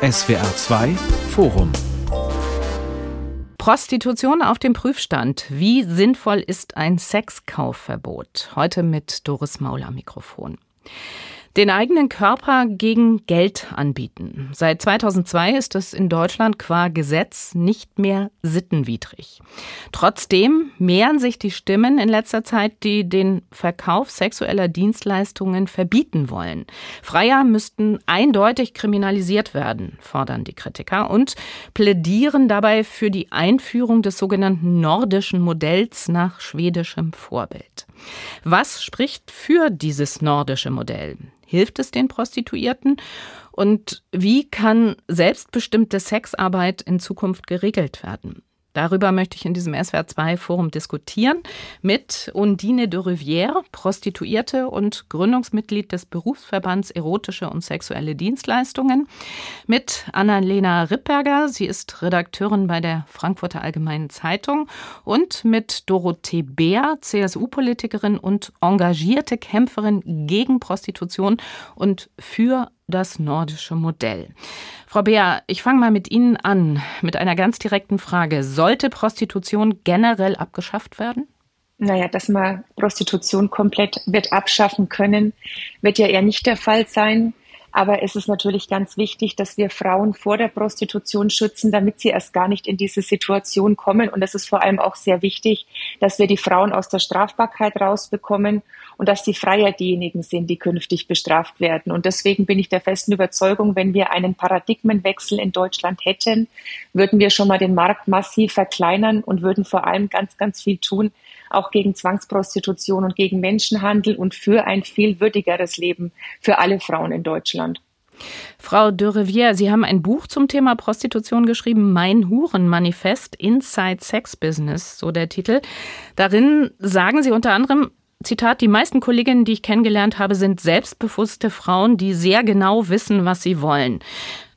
SWR 2 Forum Prostitution auf dem Prüfstand. Wie sinnvoll ist ein Sexkaufverbot? Heute mit Doris Maul am Mikrofon. Den eigenen Körper gegen Geld anbieten. Seit 2002 ist es in Deutschland qua Gesetz nicht mehr sittenwidrig. Trotzdem mehren sich die Stimmen in letzter Zeit, die den Verkauf sexueller Dienstleistungen verbieten wollen. Freier müssten eindeutig kriminalisiert werden, fordern die Kritiker und plädieren dabei für die Einführung des sogenannten nordischen Modells nach schwedischem Vorbild. Was spricht für dieses nordische Modell? Hilft es den Prostituierten? Und wie kann selbstbestimmte Sexarbeit in Zukunft geregelt werden? Darüber möchte ich in diesem SWR2-Forum diskutieren mit Undine de Rivière, Prostituierte und Gründungsmitglied des Berufsverbands Erotische und Sexuelle Dienstleistungen, mit Annalena Rippberger, sie ist Redakteurin bei der Frankfurter Allgemeinen Zeitung, und mit Dorothee Beer, CSU-Politikerin und engagierte Kämpferin gegen Prostitution und für das nordische Modell. Frau Beer, ich fange mal mit Ihnen an, mit einer ganz direkten Frage. Sollte Prostitution generell abgeschafft werden? Naja, dass man Prostitution komplett wird abschaffen können, wird ja eher nicht der Fall sein. Aber es ist natürlich ganz wichtig, dass wir Frauen vor der Prostitution schützen, damit sie erst gar nicht in diese Situation kommen. Und es ist vor allem auch sehr wichtig, dass wir die Frauen aus der Strafbarkeit rausbekommen und dass die Freier diejenigen sind, die künftig bestraft werden. Und deswegen bin ich der festen Überzeugung, wenn wir einen Paradigmenwechsel in Deutschland hätten, würden wir schon mal den Markt massiv verkleinern und würden vor allem ganz, ganz viel tun, auch gegen Zwangsprostitution und gegen Menschenhandel und für ein viel würdigeres Leben für alle Frauen in Deutschland. Frau de Rivière, Sie haben ein Buch zum Thema Prostitution geschrieben, Mein Hurenmanifest Inside Sex Business, so der Titel. Darin sagen Sie unter anderem, Zitat, die meisten Kolleginnen, die ich kennengelernt habe, sind selbstbewusste Frauen, die sehr genau wissen, was sie wollen.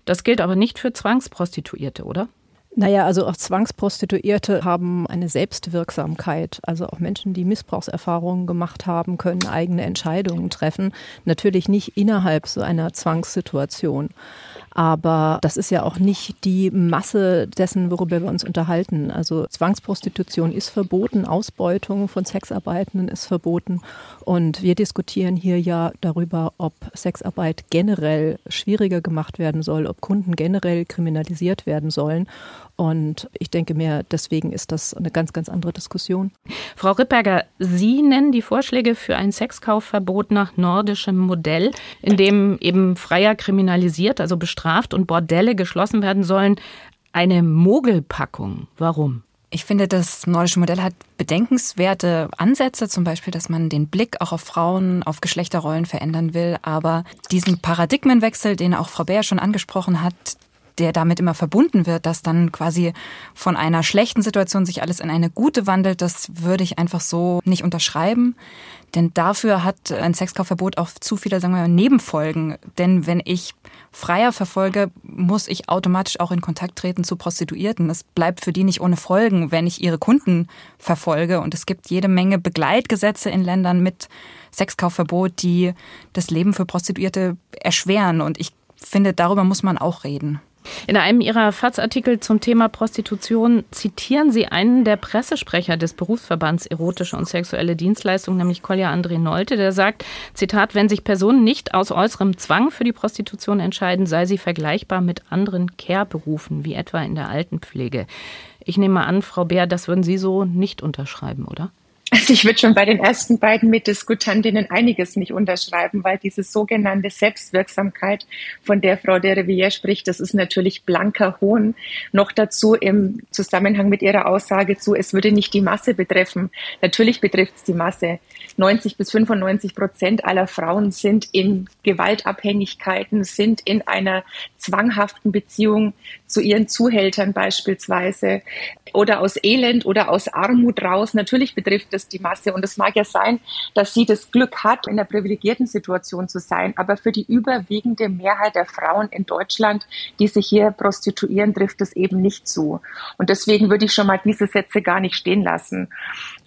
Das gilt aber nicht für Zwangsprostituierte, oder? Naja, also auch Zwangsprostituierte haben eine Selbstwirksamkeit. Also auch Menschen, die Missbrauchserfahrungen gemacht haben, können eigene Entscheidungen treffen. Natürlich nicht innerhalb so einer Zwangssituation. Aber das ist ja auch nicht die Masse dessen, worüber wir uns unterhalten. Also Zwangsprostitution ist verboten, Ausbeutung von Sexarbeitenden ist verboten. Und wir diskutieren hier ja darüber, ob Sexarbeit generell schwieriger gemacht werden soll, ob Kunden generell kriminalisiert werden sollen. Und ich denke mir, deswegen ist das eine ganz, ganz andere Diskussion. Frau Rippberger, Sie nennen die Vorschläge für ein Sexkaufverbot nach nordischem Modell, in dem eben Freier kriminalisiert, also bestraft und Bordelle geschlossen werden sollen, eine Mogelpackung. Warum? Ich finde, das nordische Modell hat bedenkenswerte Ansätze, zum Beispiel, dass man den Blick auch auf Frauen, auf Geschlechterrollen verändern will. Aber diesen Paradigmenwechsel, den auch Frau Bär schon angesprochen hat, der damit immer verbunden wird, dass dann quasi von einer schlechten Situation sich alles in eine gute wandelt, das würde ich einfach so nicht unterschreiben. Denn dafür hat ein Sexkaufverbot auch zu viele, sagen wir mal, Nebenfolgen. Denn wenn ich Freier verfolge, muss ich automatisch auch in Kontakt treten zu Prostituierten. Es bleibt für die nicht ohne Folgen, wenn ich ihre Kunden verfolge. Und es gibt jede Menge Begleitgesetze in Ländern mit Sexkaufverbot, die das Leben für Prostituierte erschweren. Und ich finde, darüber muss man auch reden. In einem Ihrer FAZ-Artikel zum Thema Prostitution zitieren Sie einen der Pressesprecher des Berufsverbands Erotische und Sexuelle Dienstleistungen, nämlich Kolja André Nolte, der sagt, Zitat, wenn sich Personen nicht aus äußerem Zwang für die Prostitution entscheiden, sei sie vergleichbar mit anderen Care-Berufen, wie etwa in der Altenpflege. Ich nehme an, Frau Beer, das würden Sie so nicht unterschreiben, oder? Also ich würde schon bei den ersten beiden Mitdiskutantinnen einiges nicht unterschreiben, weil diese sogenannte Selbstwirksamkeit, von der Frau de Rivière spricht, das ist natürlich blanker Hohn. Noch dazu im Zusammenhang mit ihrer Aussage zu, es würde nicht die Masse betreffen. Natürlich betrifft es die Masse. 90 bis 95 Prozent aller Frauen sind in Gewaltabhängigkeiten, sind in einer zwanghaften Beziehung zu ihren Zuhältern beispielsweise oder aus Elend oder aus Armut raus. Natürlich betrifft es das die Masse. Und es mag ja sein, dass sie das Glück hat, in einer privilegierten Situation zu sein. Aber für die überwiegende Mehrheit der Frauen in Deutschland, die sich hier prostituieren, trifft es eben nicht zu. Und deswegen würde ich schon mal diese Sätze gar nicht stehen lassen.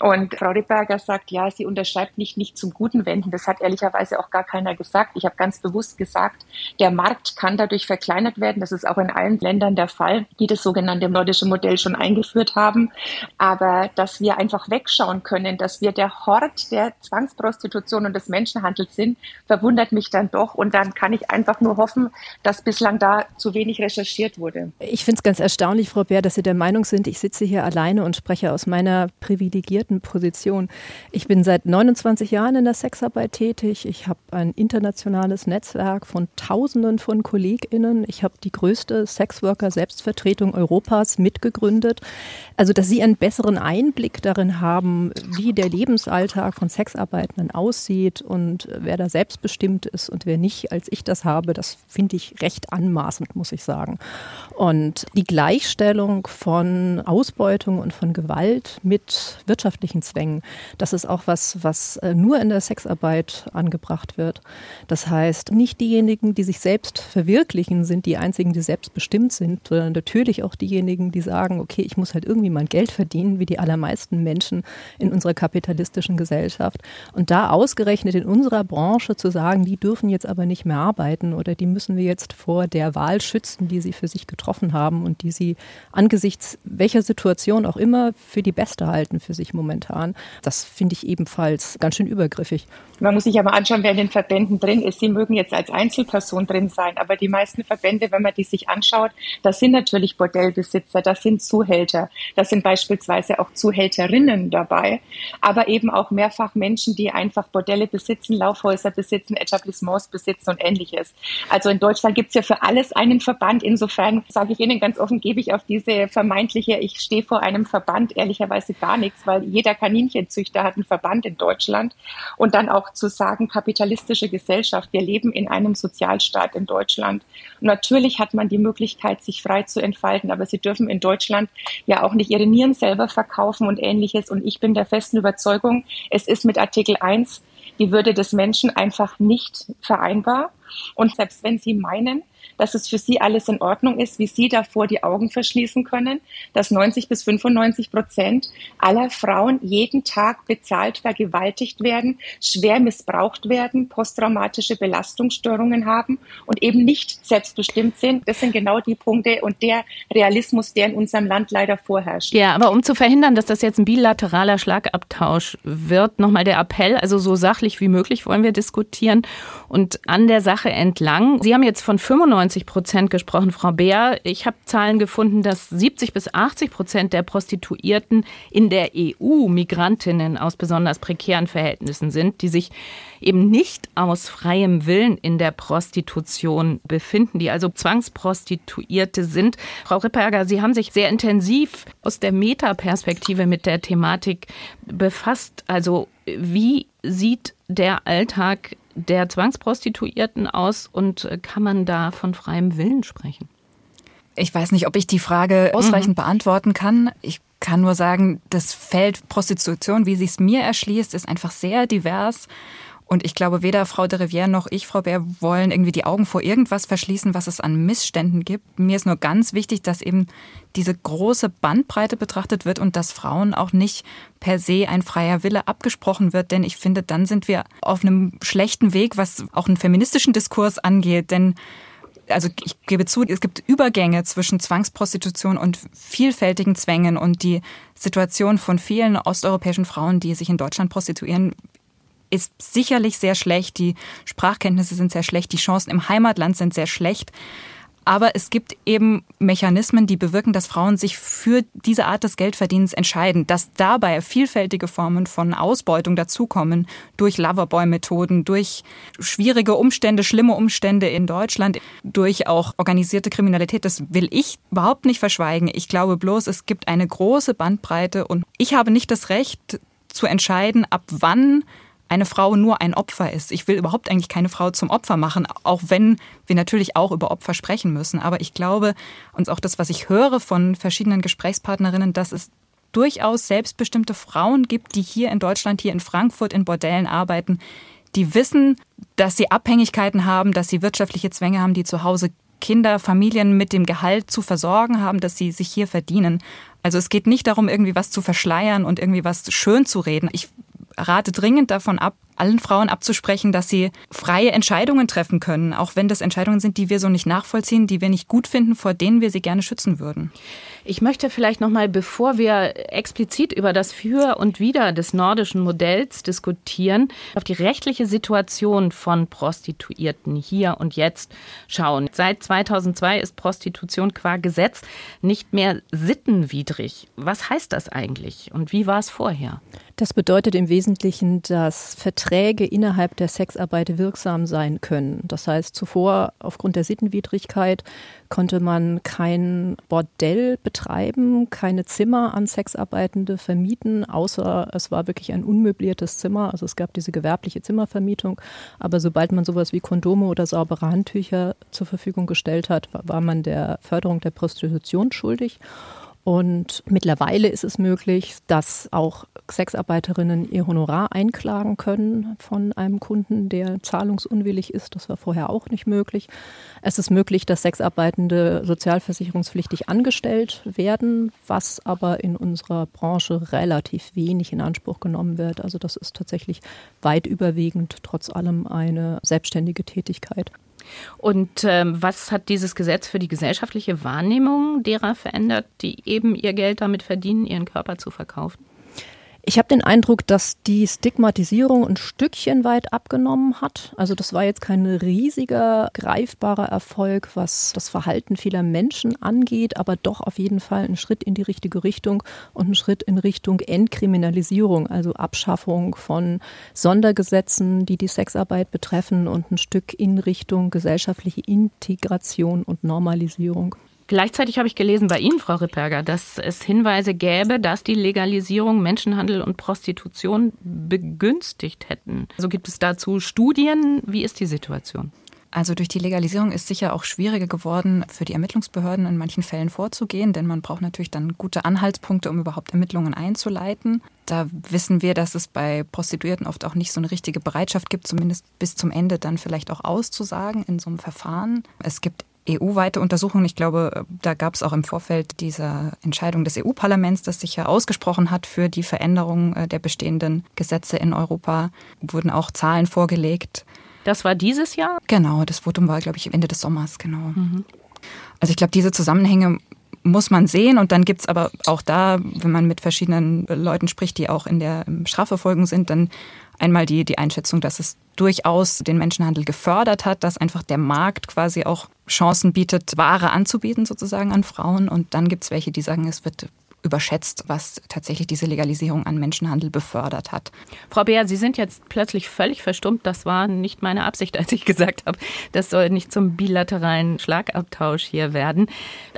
Und Frau Ripperger sagt, ja, sie unterschreibt nicht, nicht zum Guten wenden. Das hat ehrlicherweise auch gar keiner gesagt. Ich habe ganz bewusst gesagt, der Markt kann dadurch verkleinert werden. Das ist auch in allen Ländern der Fall, die das sogenannte nordische Modell schon eingeführt haben. Aber dass wir einfach wegschauen können, dass wir der Hort der Zwangsprostitution und des Menschenhandels sind, verwundert mich dann doch. Und dann kann ich einfach nur hoffen, dass bislang da zu wenig recherchiert wurde. Ich finde es ganz erstaunlich, Frau Bär, dass Sie der Meinung sind, ich sitze hier alleine und spreche aus meiner privilegierten Position. Ich bin seit 29 Jahren in der Sexarbeit tätig. Ich habe ein internationales Netzwerk von Tausenden von KollegInnen. Ich habe die größte Sexworker-Selbstvertretung Europas mitgegründet. Also, dass Sie einen besseren Einblick darin haben, wie der Lebensalltag von Sexarbeitenden aussieht und wer da selbstbestimmt ist und wer nicht, als ich das habe, das finde ich recht anmaßend, muss ich sagen. Und die Gleichstellung von Ausbeutung und von Gewalt mit wirtschaftlichen Zwängen, das ist auch was, was äh, nur in der Sexarbeit angebracht wird. Das heißt, nicht diejenigen, die sich selbst verwirklichen, sind die einzigen, die selbstbestimmt sind, sondern natürlich auch diejenigen, die sagen, okay, ich muss halt irgendwie mein Geld verdienen, wie die allermeisten Menschen in unserer kapitalistischen Gesellschaft. Und da ausgerechnet in unserer Branche zu sagen, die dürfen jetzt aber nicht mehr arbeiten oder die müssen wir jetzt vor der Wahl schützen, die sie für sich getroffen haben und die sie angesichts welcher Situation auch immer für die beste halten für sich momentan. Das finde ich ebenfalls ganz schön übergriffig. Man muss sich aber anschauen, wer in den Verbänden drin ist. Sie mögen jetzt als Einzelperson drin sein, aber die meisten Verbände, wenn man die sich anschaut, das sind natürlich Bordellbesitzer, das sind Zuhälter, das sind beispielsweise auch Zuhälterinnen dabei, aber eben auch mehrfach Menschen, die einfach Bordelle besitzen, Laufhäuser besitzen, Etablissements besitzen und ähnliches. Also in Deutschland gibt es ja für alles einen Verband. Insofern sage ich Ihnen ganz offen, gebe ich auf diese vermeintliche, ich stehe vor einem Verband ehrlicherweise gar nichts, weil jeder Kaninchenzüchter hat einen Verband in Deutschland und dann auch zu sagen, kapitalistische Gesellschaft, wir leben in einem Sozialstaat in Deutschland. Und natürlich hat man die Möglichkeit, sich frei zu entfalten, aber sie dürfen in Deutschland ja auch nicht ihre Nieren selber verkaufen und ähnliches. Und ich bin der festen Überzeugung, es ist mit Artikel 1 die Würde des Menschen einfach nicht vereinbar. Und selbst wenn Sie meinen, dass es für sie alles in Ordnung ist, wie sie davor die Augen verschließen können, dass 90 bis 95 Prozent aller Frauen jeden Tag bezahlt vergewaltigt werden, schwer missbraucht werden, posttraumatische Belastungsstörungen haben und eben nicht selbstbestimmt sind. Das sind genau die Punkte und der Realismus, der in unserem Land leider vorherrscht. Ja, aber um zu verhindern, dass das jetzt ein bilateraler Schlagabtausch wird, nochmal der Appell, also so sachlich wie möglich wollen wir diskutieren und an der Sache entlang. Sie haben jetzt von 95 95 Prozent gesprochen, Frau Beer. Ich habe Zahlen gefunden, dass 70 bis 80 Prozent der Prostituierten in der EU Migrantinnen aus besonders prekären Verhältnissen sind, die sich eben nicht aus freiem Willen in der Prostitution befinden, die also Zwangsprostituierte sind. Frau Ripperger, Sie haben sich sehr intensiv aus der Metaperspektive mit der Thematik befasst. Also wie sieht der Alltag der Zwangsprostituierten aus und äh, kann man da von freiem Willen sprechen? Ich weiß nicht, ob ich die Frage ausreichend mhm. beantworten kann. Ich kann nur sagen, das Feld Prostitution, wie sie es mir erschließt, ist einfach sehr divers. Und ich glaube, weder Frau de Rivière noch ich, Frau Bär, wollen irgendwie die Augen vor irgendwas verschließen, was es an Missständen gibt. Mir ist nur ganz wichtig, dass eben diese große Bandbreite betrachtet wird und dass Frauen auch nicht per se ein freier Wille abgesprochen wird. Denn ich finde, dann sind wir auf einem schlechten Weg, was auch einen feministischen Diskurs angeht. Denn also ich gebe zu, es gibt Übergänge zwischen Zwangsprostitution und vielfältigen Zwängen und die Situation von vielen osteuropäischen Frauen, die sich in Deutschland prostituieren, ist sicherlich sehr schlecht. Die Sprachkenntnisse sind sehr schlecht. Die Chancen im Heimatland sind sehr schlecht. Aber es gibt eben Mechanismen, die bewirken, dass Frauen sich für diese Art des Geldverdienens entscheiden, dass dabei vielfältige Formen von Ausbeutung dazukommen, durch Loverboy-Methoden, durch schwierige Umstände, schlimme Umstände in Deutschland, durch auch organisierte Kriminalität. Das will ich überhaupt nicht verschweigen. Ich glaube bloß, es gibt eine große Bandbreite und ich habe nicht das Recht zu entscheiden, ab wann eine Frau nur ein Opfer ist. Ich will überhaupt eigentlich keine Frau zum Opfer machen, auch wenn wir natürlich auch über Opfer sprechen müssen. Aber ich glaube, und auch das, was ich höre von verschiedenen Gesprächspartnerinnen, dass es durchaus selbstbestimmte Frauen gibt, die hier in Deutschland, hier in Frankfurt in Bordellen arbeiten, die wissen, dass sie Abhängigkeiten haben, dass sie wirtschaftliche Zwänge haben, die zu Hause Kinder, Familien mit dem Gehalt zu versorgen haben, dass sie sich hier verdienen. Also es geht nicht darum, irgendwie was zu verschleiern und irgendwie was schön zu reden. Ich rate dringend davon ab, allen Frauen abzusprechen, dass sie freie Entscheidungen treffen können, auch wenn das Entscheidungen sind, die wir so nicht nachvollziehen, die wir nicht gut finden, vor denen wir sie gerne schützen würden. Ich möchte vielleicht noch mal, bevor wir explizit über das Für und Wider des nordischen Modells diskutieren, auf die rechtliche Situation von Prostituierten hier und jetzt schauen. Seit 2002 ist Prostitution qua Gesetz nicht mehr sittenwidrig. Was heißt das eigentlich und wie war es vorher? Das bedeutet im Wesentlichen, dass Verträge innerhalb der Sexarbeit wirksam sein können. Das heißt, zuvor aufgrund der Sittenwidrigkeit konnte man kein Bordell betreiben, keine Zimmer an Sexarbeitende vermieten, außer es war wirklich ein unmöbliertes Zimmer. Also es gab diese gewerbliche Zimmervermietung. Aber sobald man sowas wie Kondome oder saubere Handtücher zur Verfügung gestellt hat, war man der Förderung der Prostitution schuldig. Und mittlerweile ist es möglich, dass auch Sexarbeiterinnen ihr Honorar einklagen können von einem Kunden, der zahlungsunwillig ist. Das war vorher auch nicht möglich. Es ist möglich, dass Sexarbeitende sozialversicherungspflichtig angestellt werden, was aber in unserer Branche relativ wenig in Anspruch genommen wird. Also das ist tatsächlich weit überwiegend trotz allem eine selbstständige Tätigkeit. Und ähm, was hat dieses Gesetz für die gesellschaftliche Wahrnehmung derer verändert, die eben ihr Geld damit verdienen, ihren Körper zu verkaufen? Ich habe den Eindruck, dass die Stigmatisierung ein Stückchen weit abgenommen hat. Also das war jetzt kein riesiger, greifbarer Erfolg, was das Verhalten vieler Menschen angeht, aber doch auf jeden Fall ein Schritt in die richtige Richtung und ein Schritt in Richtung Entkriminalisierung, also Abschaffung von Sondergesetzen, die die Sexarbeit betreffen und ein Stück in Richtung gesellschaftliche Integration und Normalisierung. Gleichzeitig habe ich gelesen bei Ihnen, Frau Ripperger, dass es Hinweise gäbe, dass die Legalisierung Menschenhandel und Prostitution begünstigt hätten. Also gibt es dazu Studien? Wie ist die Situation? Also durch die Legalisierung ist sicher auch schwieriger geworden, für die Ermittlungsbehörden in manchen Fällen vorzugehen, denn man braucht natürlich dann gute Anhaltspunkte, um überhaupt Ermittlungen einzuleiten. Da wissen wir, dass es bei Prostituierten oft auch nicht so eine richtige Bereitschaft gibt, zumindest bis zum Ende dann vielleicht auch auszusagen in so einem Verfahren. Es gibt EU-weite Untersuchungen. Ich glaube, da gab es auch im Vorfeld dieser Entscheidung des EU-Parlaments, das sich ja ausgesprochen hat für die Veränderung äh, der bestehenden Gesetze in Europa, wurden auch Zahlen vorgelegt. Das war dieses Jahr? Genau, das Votum war, glaube ich, Ende des Sommers, genau. Mhm. Also ich glaube, diese Zusammenhänge muss man sehen. Und dann gibt's aber auch da, wenn man mit verschiedenen Leuten spricht, die auch in der Strafverfolgung sind, dann einmal die, die Einschätzung, dass es durchaus den Menschenhandel gefördert hat, dass einfach der Markt quasi auch Chancen bietet, Ware anzubieten sozusagen an Frauen. Und dann gibt's welche, die sagen, es wird überschätzt, was tatsächlich diese Legalisierung an Menschenhandel befördert hat. Frau Beer, Sie sind jetzt plötzlich völlig verstummt. Das war nicht meine Absicht, als ich gesagt habe, das soll nicht zum bilateralen Schlagabtausch hier werden.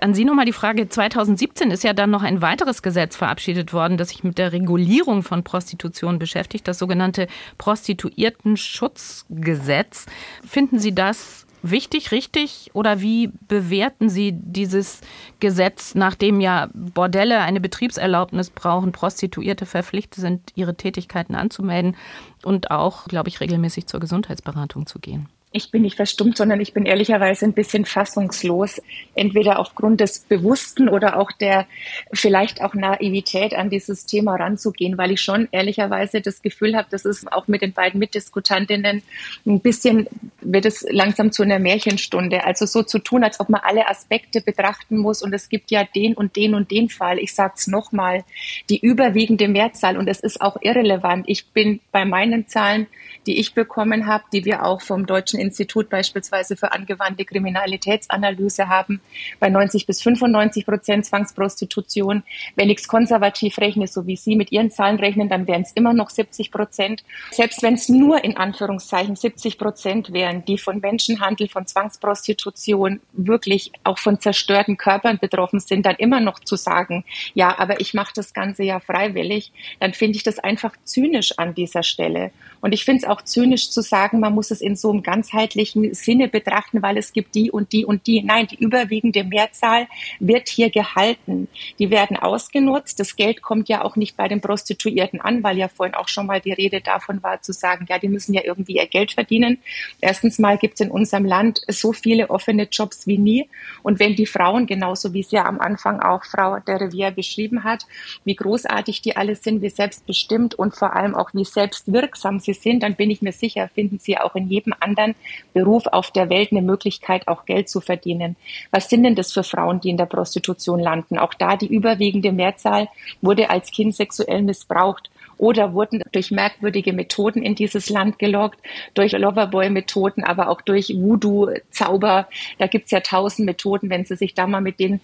An Sie nochmal die Frage, 2017 ist ja dann noch ein weiteres Gesetz verabschiedet worden, das sich mit der Regulierung von Prostitution beschäftigt, das sogenannte Prostituiertenschutzgesetz. Finden Sie das wichtig, richtig? Oder wie bewerten Sie dieses Gesetz, nachdem ja Bordelle eine Betriebserlaubnis brauchen, Prostituierte verpflichtet sind, ihre Tätigkeiten anzumelden und auch, glaube ich, regelmäßig zur Gesundheitsberatung zu gehen? Ich bin nicht verstummt, sondern ich bin ehrlicherweise ein bisschen fassungslos, entweder aufgrund des Bewussten oder auch der vielleicht auch Naivität an dieses Thema ranzugehen, weil ich schon ehrlicherweise das Gefühl habe, dass es auch mit den beiden Mitdiskutantinnen ein bisschen wird es langsam zu einer Märchenstunde. Also so zu tun, als ob man alle Aspekte betrachten muss und es gibt ja den und den und den Fall. Ich sage es nochmal, die überwiegende Mehrzahl und es ist auch irrelevant. Ich bin bei meinen Zahlen, die ich bekommen habe, die wir auch vom Deutschen Institut beispielsweise für angewandte Kriminalitätsanalyse haben, bei 90 bis 95 Prozent Zwangsprostitution. Wenn ich es konservativ rechne, so wie Sie mit Ihren Zahlen rechnen, dann wären es immer noch 70 Prozent. Selbst wenn es nur in Anführungszeichen 70 Prozent wären, die von Menschenhandel, von Zwangsprostitution, wirklich auch von zerstörten Körpern betroffen sind, dann immer noch zu sagen, ja, aber ich mache das Ganze ja freiwillig, dann finde ich das einfach zynisch an dieser Stelle. Und ich finde es auch zynisch zu sagen, man muss es in so einem ganz ganzheitlichen Sinne betrachten, weil es gibt die und die und die. Nein, die überwiegende Mehrzahl wird hier gehalten. Die werden ausgenutzt. Das Geld kommt ja auch nicht bei den Prostituierten an, weil ja vorhin auch schon mal die Rede davon war, zu sagen, ja, die müssen ja irgendwie ihr Geld verdienen. Erstens mal gibt es in unserem Land so viele offene Jobs wie nie. Und wenn die Frauen, genauso wie es ja am Anfang auch Frau de Rivière beschrieben hat, wie großartig die alle sind, wie selbstbestimmt und vor allem auch wie selbstwirksam sie sind, dann bin ich mir sicher, finden sie auch in jedem anderen Beruf auf der Welt eine Möglichkeit, auch Geld zu verdienen. Was sind denn das für Frauen, die in der Prostitution landen? Auch da die überwiegende Mehrzahl wurde als Kind sexuell missbraucht oder wurden durch merkwürdige Methoden in dieses Land gelockt, durch Loverboy-Methoden, aber auch durch Voodoo-Zauber. Da gibt's ja tausend Methoden, wenn Sie sich da mal mit den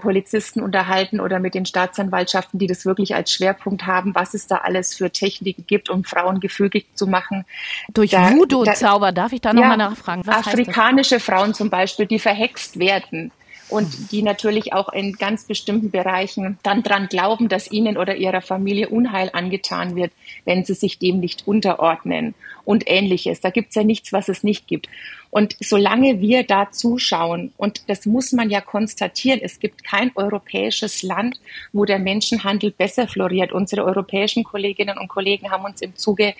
Polizisten unterhalten oder mit den Staatsanwaltschaften, die das wirklich als Schwerpunkt haben, was es da alles für Techniken gibt, um Frauen gefügig zu machen. Durch Voodoo-Zauber, darf ich da nochmal ja, nachfragen? Was afrikanische Frauen zum Beispiel, die verhext werden und die natürlich auch in ganz bestimmten Bereichen dann dran glauben, dass ihnen oder ihrer Familie Unheil angetan wird, wenn sie sich dem nicht unterordnen und ähnliches. Da gibt es ja nichts, was es nicht gibt. Und solange wir da zuschauen, und das muss man ja konstatieren, es gibt kein europäisches Land, wo der Menschenhandel besser floriert. Unsere europäischen Kolleginnen und Kollegen haben uns im Zuge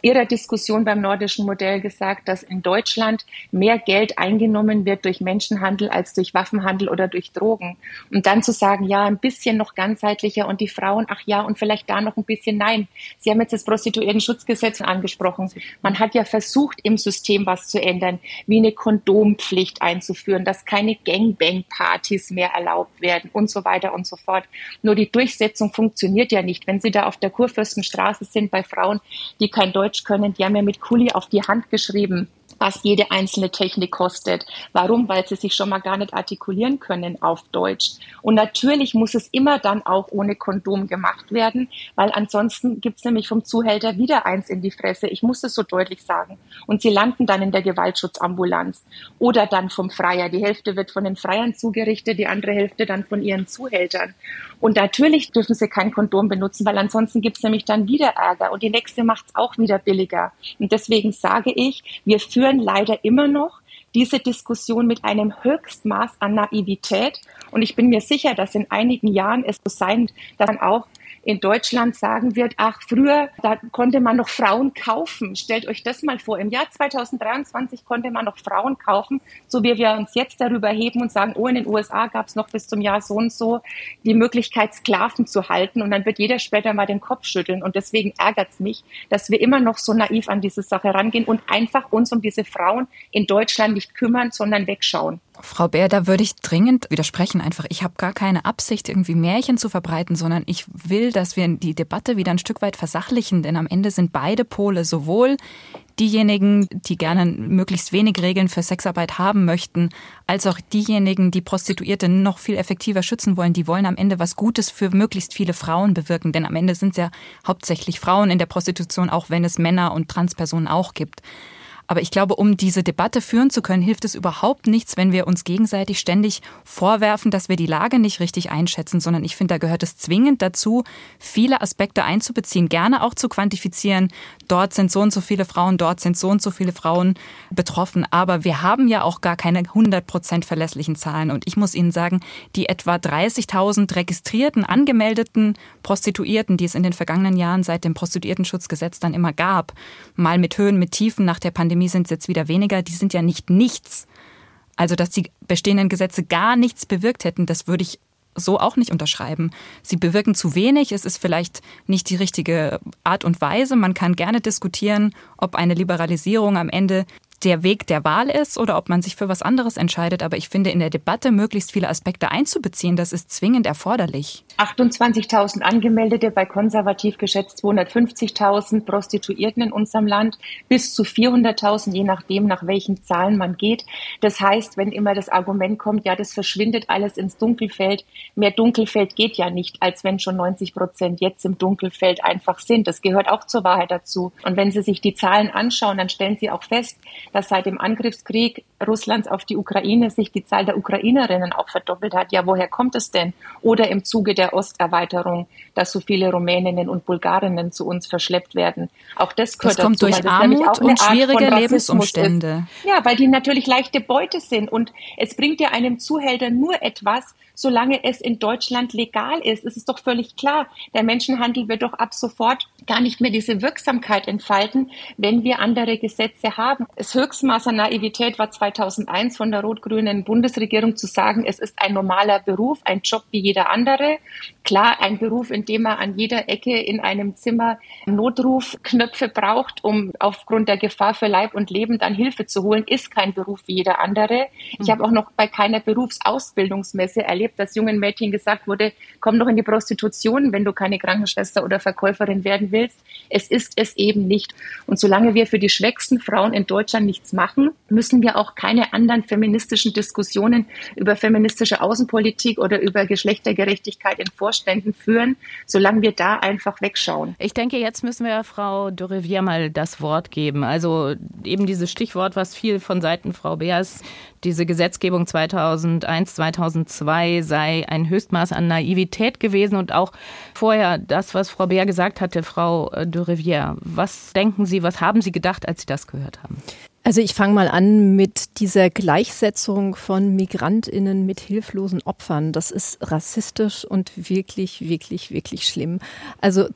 ihrer Diskussion beim nordischen Modell gesagt, dass in Deutschland mehr Geld eingenommen wird durch Menschenhandel als durch Waffenhandel oder durch Drogen. Und dann zu sagen, ja, ein bisschen noch ganzheitlicher und die Frauen, ach ja, und vielleicht da noch ein bisschen nein. Sie haben jetzt das Prostituierten-Schutzgesetz angesprochen. Man hat ja versucht, im System was zu ändern wie eine Kondompflicht einzuführen, dass keine Gangbang-Partys mehr erlaubt werden und so weiter und so fort. Nur die Durchsetzung funktioniert ja nicht. Wenn Sie da auf der Kurfürstenstraße sind bei Frauen, die kein Deutsch können, die haben ja mit Kuli auf die Hand geschrieben, was jede einzelne Technik kostet. Warum? Weil sie sich schon mal gar nicht artikulieren können auf Deutsch. Und natürlich muss es immer dann auch ohne Kondom gemacht werden, weil ansonsten gibt's nämlich vom Zuhälter wieder eins in die Fresse. Ich muss es so deutlich sagen. Und sie landen dann in der Gewaltschutzambulanz oder dann vom Freier. Die Hälfte wird von den Freiern zugerichtet, die andere Hälfte dann von ihren Zuhältern. Und natürlich dürfen sie kein Kondom benutzen, weil ansonsten gibt's nämlich dann wieder Ärger und die nächste macht's auch wieder billiger. Und deswegen sage ich, wir führen leider immer noch diese Diskussion mit einem Höchstmaß an Naivität. Und ich bin mir sicher, dass in einigen Jahren es so sein, dass man auch in Deutschland sagen wird, ach, früher, da konnte man noch Frauen kaufen. Stellt euch das mal vor. Im Jahr 2023 konnte man noch Frauen kaufen, so wie wir uns jetzt darüber heben und sagen, oh, in den USA gab es noch bis zum Jahr so und so die Möglichkeit, Sklaven zu halten. Und dann wird jeder später mal den Kopf schütteln. Und deswegen ärgert es mich, dass wir immer noch so naiv an diese Sache rangehen und einfach uns um diese Frauen in Deutschland nicht kümmern, sondern wegschauen. Frau Bär, da würde ich dringend widersprechen. Einfach, ich habe gar keine Absicht, irgendwie Märchen zu verbreiten, sondern ich will, dass wir die Debatte wieder ein Stück weit versachlichen. Denn am Ende sind beide Pole sowohl diejenigen, die gerne möglichst wenig Regeln für Sexarbeit haben möchten, als auch diejenigen, die Prostituierte noch viel effektiver schützen wollen. Die wollen am Ende was Gutes für möglichst viele Frauen bewirken. Denn am Ende sind es ja hauptsächlich Frauen in der Prostitution, auch wenn es Männer und Transpersonen auch gibt. Aber ich glaube, um diese Debatte führen zu können, hilft es überhaupt nichts, wenn wir uns gegenseitig ständig vorwerfen, dass wir die Lage nicht richtig einschätzen, sondern ich finde, da gehört es zwingend dazu, viele Aspekte einzubeziehen, gerne auch zu quantifizieren. Dort sind so und so viele Frauen, dort sind so und so viele Frauen betroffen. Aber wir haben ja auch gar keine 100 Prozent verlässlichen Zahlen. Und ich muss Ihnen sagen, die etwa 30.000 registrierten, angemeldeten Prostituierten, die es in den vergangenen Jahren seit dem Prostituiertenschutzgesetz dann immer gab, mal mit Höhen, mit Tiefen nach der Pandemie, Pandemie sind es jetzt wieder weniger, die sind ja nicht nichts. Also, dass die bestehenden Gesetze gar nichts bewirkt hätten, das würde ich so auch nicht unterschreiben. Sie bewirken zu wenig, es ist vielleicht nicht die richtige Art und Weise. Man kann gerne diskutieren, ob eine Liberalisierung am Ende der Weg der Wahl ist oder ob man sich für was anderes entscheidet. Aber ich finde, in der Debatte möglichst viele Aspekte einzubeziehen, das ist zwingend erforderlich. 28.000 Angemeldete bei konservativ geschätzt 250.000 Prostituierten in unserem Land, bis zu 400.000, je nachdem, nach welchen Zahlen man geht. Das heißt, wenn immer das Argument kommt, ja, das verschwindet alles ins Dunkelfeld, mehr Dunkelfeld geht ja nicht, als wenn schon 90 Prozent jetzt im Dunkelfeld einfach sind. Das gehört auch zur Wahrheit dazu. Und wenn Sie sich die Zahlen anschauen, dann stellen Sie auch fest, dass seit dem Angriffskrieg Russlands auf die Ukraine sich die Zahl der Ukrainerinnen auch verdoppelt hat. Ja, woher kommt es denn? Oder im Zuge der Osterweiterung, dass so viele Rumäninnen und Bulgarinnen zu uns verschleppt werden. Auch das gehört das kommt dazu, durch Armut und schwierige Lebensumstände. Ist. Ja, weil die natürlich leichte Beute sind und es bringt ja einem Zuhälter nur etwas, solange es in Deutschland legal ist. Es ist doch völlig klar, der Menschenhandel wird doch ab sofort gar nicht mehr diese Wirksamkeit entfalten, wenn wir andere Gesetze haben. Das Höchstmaß an Naivität war 2001 von der rot-grünen Bundesregierung zu sagen, es ist ein normaler Beruf, ein Job wie jeder andere. Klar, ein Beruf, in dem man an jeder Ecke in einem Zimmer Notrufknöpfe braucht, um aufgrund der Gefahr für Leib und Leben dann Hilfe zu holen, ist kein Beruf wie jeder andere. Ich habe auch noch bei keiner Berufsausbildungsmesse erlebt, dass jungen Mädchen gesagt wurde, komm doch in die Prostitution, wenn du keine Krankenschwester oder Verkäuferin werden willst. Es ist es eben nicht. Und solange wir für die schwächsten Frauen in Deutschland nichts machen, müssen wir auch keine anderen feministischen Diskussionen über feministische Außenpolitik oder über Geschlechtergerechtigkeit in Vorständen führen, solange wir da einfach wegschauen. Ich denke, jetzt müssen wir Frau de Rivière mal das Wort geben. Also eben dieses Stichwort, was viel von Seiten Frau Beers diese Gesetzgebung 2001, 2002 sei ein Höchstmaß an Naivität gewesen und auch vorher das, was Frau Beer gesagt hatte, Frau de Rivière. Was denken Sie, was haben Sie gedacht, als Sie das gehört haben? Also ich fange mal an mit dieser Gleichsetzung von Migrantinnen mit hilflosen Opfern. Das ist rassistisch und wirklich, wirklich, wirklich schlimm. Also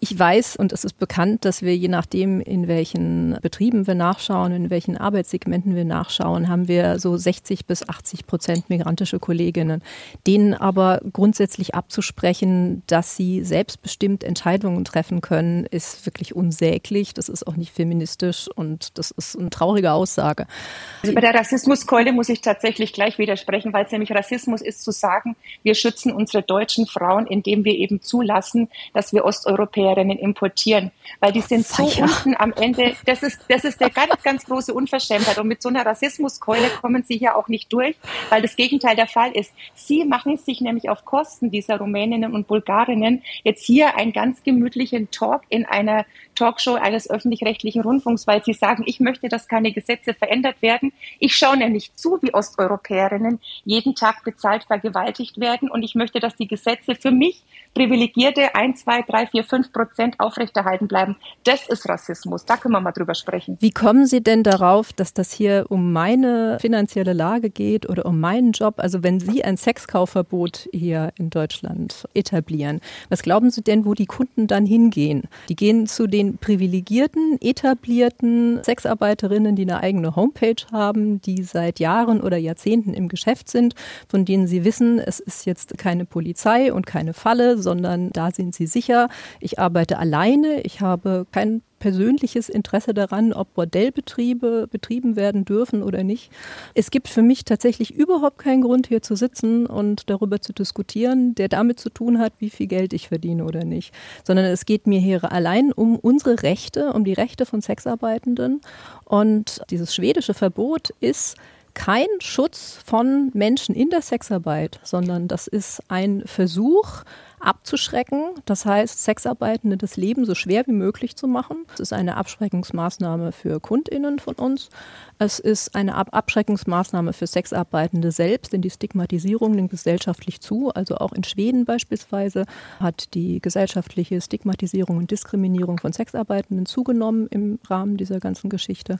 ich weiß und es ist bekannt, dass wir je nachdem, in welchen Betrieben wir nachschauen, in welchen Arbeitssegmenten wir nachschauen, haben wir so 60 bis 80 Prozent migrantische Kolleginnen. Denen aber grundsätzlich abzusprechen, dass sie selbstbestimmt Entscheidungen treffen können, ist wirklich unsäglich. Das ist auch nicht feministisch und das ist ein trauriges traurige Aussage. Also bei der Rassismuskeule muss ich tatsächlich gleich widersprechen, weil es nämlich Rassismus ist zu sagen, wir schützen unsere deutschen Frauen, indem wir eben zulassen, dass wir Osteuropäerinnen importieren. Weil die sind so ja. unten am Ende, das ist, das ist der ganz, ganz große Unverschämtheit. Und mit so einer Rassismuskeule kommen sie hier auch nicht durch, weil das Gegenteil der Fall ist. Sie machen sich nämlich auf Kosten dieser Rumäninnen und Bulgarinnen jetzt hier einen ganz gemütlichen Talk in einer Talkshow eines öffentlich-rechtlichen Rundfunks, weil sie sagen, ich möchte, dass keine Gesetze verändert werden. Ich schaue nämlich zu, wie Osteuropäerinnen jeden Tag bezahlt vergewaltigt werden und ich möchte, dass die Gesetze für mich privilegierte 1, 2, 3, 4, 5 Prozent aufrechterhalten bleiben. Das ist Rassismus. Da können wir mal drüber sprechen. Wie kommen Sie denn darauf, dass das hier um meine finanzielle Lage geht oder um meinen Job? Also wenn Sie ein Sexkaufverbot hier in Deutschland etablieren, was glauben Sie denn, wo die Kunden dann hingehen? Die gehen zu den privilegierten, etablierten Sexarbeiterinnen, die eine eigene Homepage haben, die seit Jahren oder Jahrzehnten im Geschäft sind, von denen sie wissen, es ist jetzt keine Polizei und keine Falle, sondern da sind sie sicher. Ich arbeite alleine, ich habe kein persönliches Interesse daran, ob Bordellbetriebe betrieben werden dürfen oder nicht. Es gibt für mich tatsächlich überhaupt keinen Grund, hier zu sitzen und darüber zu diskutieren, der damit zu tun hat, wie viel Geld ich verdiene oder nicht. Sondern es geht mir hier allein um unsere Rechte, um die Rechte von Sexarbeitenden. Und dieses schwedische Verbot ist kein Schutz von Menschen in der Sexarbeit, sondern das ist ein Versuch, abzuschrecken. Das heißt, Sexarbeitende das Leben so schwer wie möglich zu machen. Es ist eine Abschreckungsmaßnahme für KundInnen von uns. Es ist eine Ab Abschreckungsmaßnahme für Sexarbeitende selbst, denn die Stigmatisierung nimmt gesellschaftlich zu. Also auch in Schweden beispielsweise hat die gesellschaftliche Stigmatisierung und Diskriminierung von Sexarbeitenden zugenommen im Rahmen dieser ganzen Geschichte.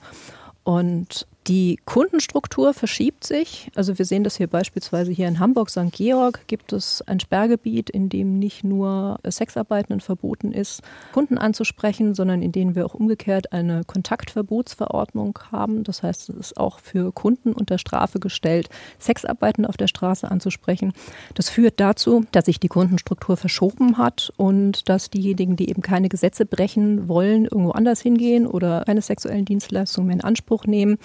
Und die Kundenstruktur verschiebt sich. Also wir sehen das hier beispielsweise hier in Hamburg, St. Georg gibt es ein Sperrgebiet, in dem nicht nur Sexarbeitenden verboten ist, Kunden anzusprechen, sondern in dem wir auch umgekehrt eine Kontaktverbotsverordnung haben. Das heißt, es ist auch für Kunden unter Strafe gestellt, Sexarbeitende auf der Straße anzusprechen. Das führt dazu, dass sich die Kundenstruktur verschoben hat und dass diejenigen, die eben keine Gesetze brechen wollen, irgendwo anders hingehen oder keine sexuellen Dienstleistungen mehr in Anspruch nehmen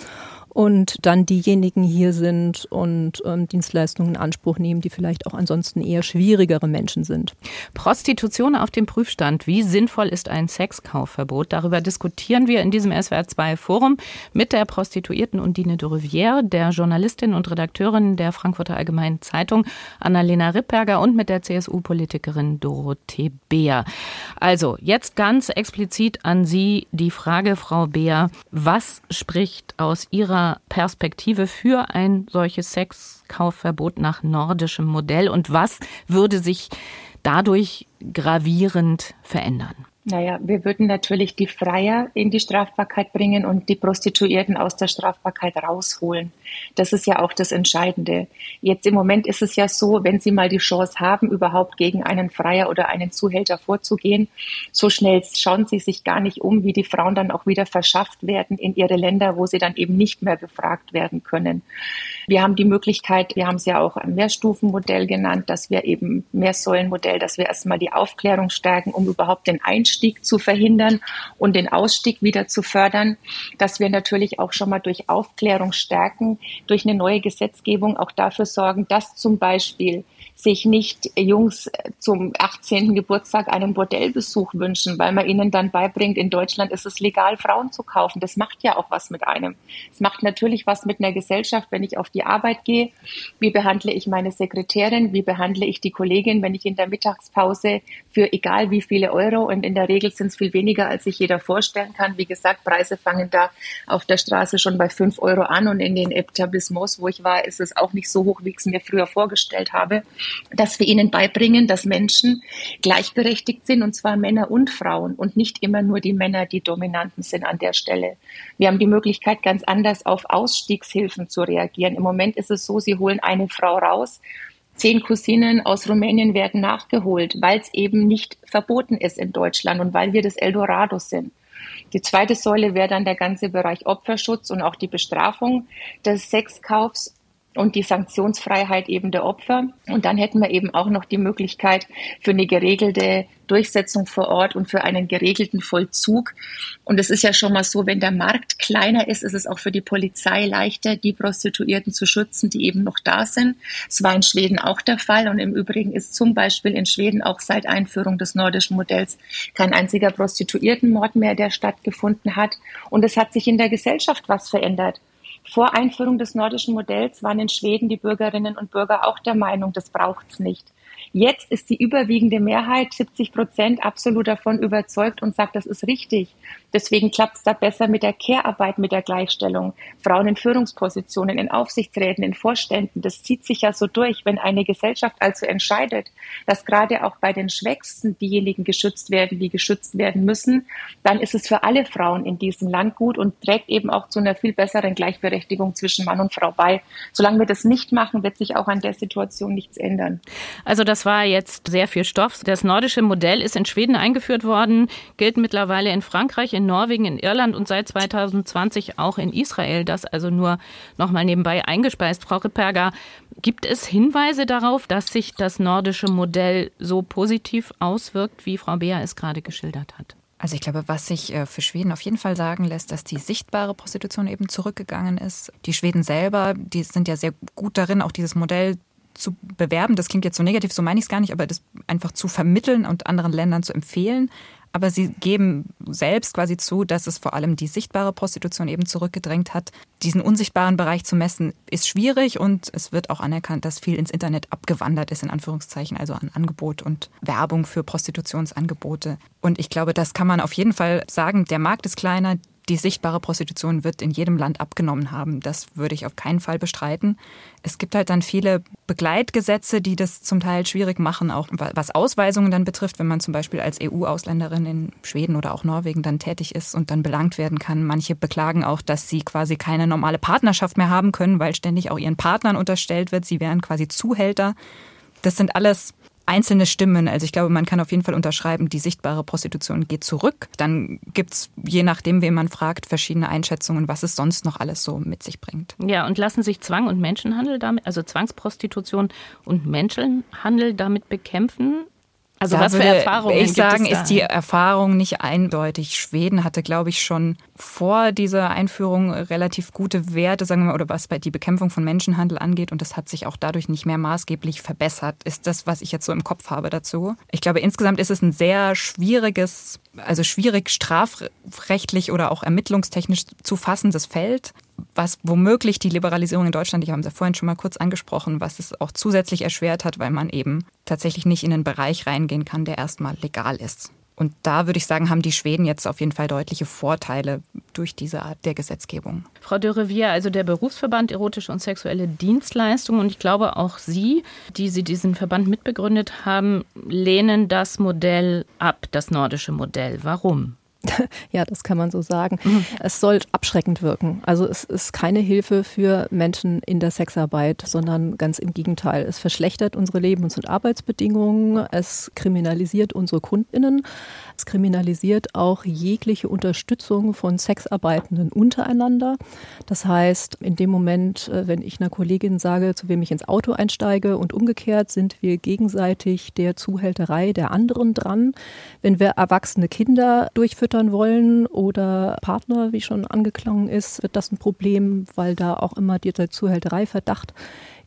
und dann diejenigen hier sind und ähm, Dienstleistungen in Anspruch nehmen, die vielleicht auch ansonsten eher schwierigere Menschen sind. Prostitution auf dem Prüfstand. Wie sinnvoll ist ein Sexkaufverbot? Darüber diskutieren wir in diesem SWR2-Forum mit der Prostituierten Undine de Rivière, der Journalistin und Redakteurin der Frankfurter Allgemeinen Zeitung Annalena Rippberger und mit der CSU-Politikerin Dorothee Beer. Also jetzt ganz explizit an Sie die Frage, Frau Beer, was spricht aus Ihrer Perspektive für ein solches Sexkaufverbot nach nordischem Modell und was würde sich dadurch gravierend verändern? Naja, wir würden natürlich die Freier in die Strafbarkeit bringen und die Prostituierten aus der Strafbarkeit rausholen. Das ist ja auch das Entscheidende. Jetzt im Moment ist es ja so, wenn Sie mal die Chance haben, überhaupt gegen einen Freier oder einen Zuhälter vorzugehen, so schnell schauen Sie sich gar nicht um, wie die Frauen dann auch wieder verschafft werden in ihre Länder, wo sie dann eben nicht mehr befragt werden können. Wir haben die Möglichkeit, wir haben es ja auch ein Mehrstufenmodell genannt, dass wir eben Mehrsäulenmodell, dass wir erstmal die Aufklärung stärken, um überhaupt den Einstieg zu verhindern und den Ausstieg wieder zu fördern, dass wir natürlich auch schon mal durch Aufklärung stärken, durch eine neue Gesetzgebung auch dafür sorgen, dass zum Beispiel sich nicht Jungs zum 18. Geburtstag einen Bordellbesuch wünschen, weil man ihnen dann beibringt, in Deutschland ist es legal, Frauen zu kaufen. Das macht ja auch was mit einem. Es macht natürlich was mit einer Gesellschaft, wenn ich auf die Arbeit gehe. Wie behandle ich meine Sekretärin? Wie behandle ich die Kollegin, wenn ich in der Mittagspause für egal wie viele Euro und in der Regel sind es viel weniger, als sich jeder vorstellen kann. Wie gesagt, Preise fangen da auf der Straße schon bei fünf Euro an und in den Etablissements, wo ich war, ist es auch nicht so hoch, wie ich es mir früher vorgestellt habe dass wir ihnen beibringen, dass Menschen gleichberechtigt sind, und zwar Männer und Frauen und nicht immer nur die Männer, die Dominanten sind an der Stelle. Wir haben die Möglichkeit, ganz anders auf Ausstiegshilfen zu reagieren. Im Moment ist es so, sie holen eine Frau raus, Zehn Cousinen aus Rumänien werden nachgeholt, weil es eben nicht verboten ist in Deutschland und weil wir das Eldorado sind. Die zweite Säule wäre dann der ganze Bereich Opferschutz und auch die Bestrafung des Sexkaufs und die Sanktionsfreiheit eben der Opfer. Und dann hätten wir eben auch noch die Möglichkeit für eine geregelte Durchsetzung vor Ort und für einen geregelten Vollzug. Und es ist ja schon mal so, wenn der Markt kleiner ist, ist es auch für die Polizei leichter, die Prostituierten zu schützen, die eben noch da sind. Es war in Schweden auch der Fall. Und im Übrigen ist zum Beispiel in Schweden auch seit Einführung des nordischen Modells kein einziger Prostituiertenmord mehr, der stattgefunden hat. Und es hat sich in der Gesellschaft was verändert. Vor Einführung des nordischen Modells waren in Schweden die Bürgerinnen und Bürger auch der Meinung, das braucht's nicht. Jetzt ist die überwiegende Mehrheit, 70 Prozent, absolut davon überzeugt und sagt, das ist richtig. Deswegen klappt es da besser mit der Care-Arbeit, mit der Gleichstellung. Frauen in Führungspositionen, in Aufsichtsräten, in Vorständen, das zieht sich ja so durch. Wenn eine Gesellschaft also entscheidet, dass gerade auch bei den Schwächsten diejenigen geschützt werden, die geschützt werden müssen, dann ist es für alle Frauen in diesem Land gut und trägt eben auch zu einer viel besseren Gleichberechtigung zwischen Mann und Frau bei. Solange wir das nicht machen, wird sich auch an der Situation nichts ändern. Also das war jetzt sehr viel Stoff. Das nordische Modell ist in Schweden eingeführt worden, gilt mittlerweile in Frankreich, in Norwegen, in Irland und seit 2020 auch in Israel. Das also nur noch mal nebenbei eingespeist. Frau Rippberger, gibt es Hinweise darauf, dass sich das nordische Modell so positiv auswirkt, wie Frau Beer es gerade geschildert hat? Also ich glaube, was sich äh, für Schweden auf jeden Fall sagen lässt, dass die sichtbare Prostitution eben zurückgegangen ist. Die Schweden selber, die sind ja sehr gut darin, auch dieses Modell zu bewerben. Das klingt jetzt so negativ, so meine ich es gar nicht, aber das einfach zu vermitteln und anderen Ländern zu empfehlen. Aber sie geben selbst quasi zu, dass es vor allem die sichtbare Prostitution eben zurückgedrängt hat. Diesen unsichtbaren Bereich zu messen ist schwierig und es wird auch anerkannt, dass viel ins Internet abgewandert ist, in Anführungszeichen, also an Angebot und Werbung für Prostitutionsangebote. Und ich glaube, das kann man auf jeden Fall sagen. Der Markt ist kleiner, die sichtbare Prostitution wird in jedem Land abgenommen haben. Das würde ich auf keinen Fall bestreiten. Es gibt halt dann viele Begleitgesetze, die das zum Teil schwierig machen, auch was Ausweisungen dann betrifft, wenn man zum Beispiel als EU-Ausländerin in Schweden oder auch Norwegen dann tätig ist und dann belangt werden kann. Manche beklagen auch, dass sie quasi keine normale Partnerschaft mehr haben können, weil ständig auch ihren Partnern unterstellt wird, sie wären quasi Zuhälter. Das sind alles einzelne Stimmen. Also ich glaube, man kann auf jeden Fall unterschreiben, die sichtbare Prostitution geht zurück. Dann gibt es, je nachdem, wen man fragt, verschiedene Einschätzungen, was es sonst noch alles so mit sich bringt. Ja, und lassen sich Zwang und Menschenhandel damit, also Zwangsprostitution und Menschenhandel damit bekämpfen? Also da was für Erfahrungen? Ich sagen, ist die Erfahrung nicht eindeutig. Schweden hatte, glaube ich, schon vor dieser Einführung relativ gute Werte, sagen wir mal, oder was bei die Bekämpfung von Menschenhandel angeht. Und das hat sich auch dadurch nicht mehr maßgeblich verbessert. Ist das, was ich jetzt so im Kopf habe dazu? Ich glaube, insgesamt ist es ein sehr schwieriges, also schwierig strafrechtlich oder auch ermittlungstechnisch zu fassendes Feld was womöglich die Liberalisierung in Deutschland, ich habe es ja vorhin schon mal kurz angesprochen, was es auch zusätzlich erschwert hat, weil man eben tatsächlich nicht in einen Bereich reingehen kann, der erstmal legal ist. Und da würde ich sagen, haben die Schweden jetzt auf jeden Fall deutliche Vorteile durch diese Art der Gesetzgebung. Frau de Rivière, also der Berufsverband Erotische und Sexuelle Dienstleistungen und ich glaube auch Sie, die Sie diesen Verband mitbegründet haben, lehnen das Modell ab, das nordische Modell. Warum? Ja, das kann man so sagen. Mhm. Es soll abschreckend wirken. Also es ist keine Hilfe für Menschen in der Sexarbeit, sondern ganz im Gegenteil. Es verschlechtert unsere Lebens- und Arbeitsbedingungen. Es kriminalisiert unsere Kundinnen. Es kriminalisiert auch jegliche Unterstützung von Sexarbeitenden untereinander. Das heißt, in dem Moment, äh, wenn ich einer Kollegin sage, zu wem ich ins Auto einsteige und umgekehrt, sind wir gegenseitig der Zuhälterei der anderen dran. Wenn wir erwachsene Kinder durchfüttern wollen oder Partner, wie schon angeklungen ist, wird das ein Problem, weil da auch immer dieser Zuhälterei-Verdacht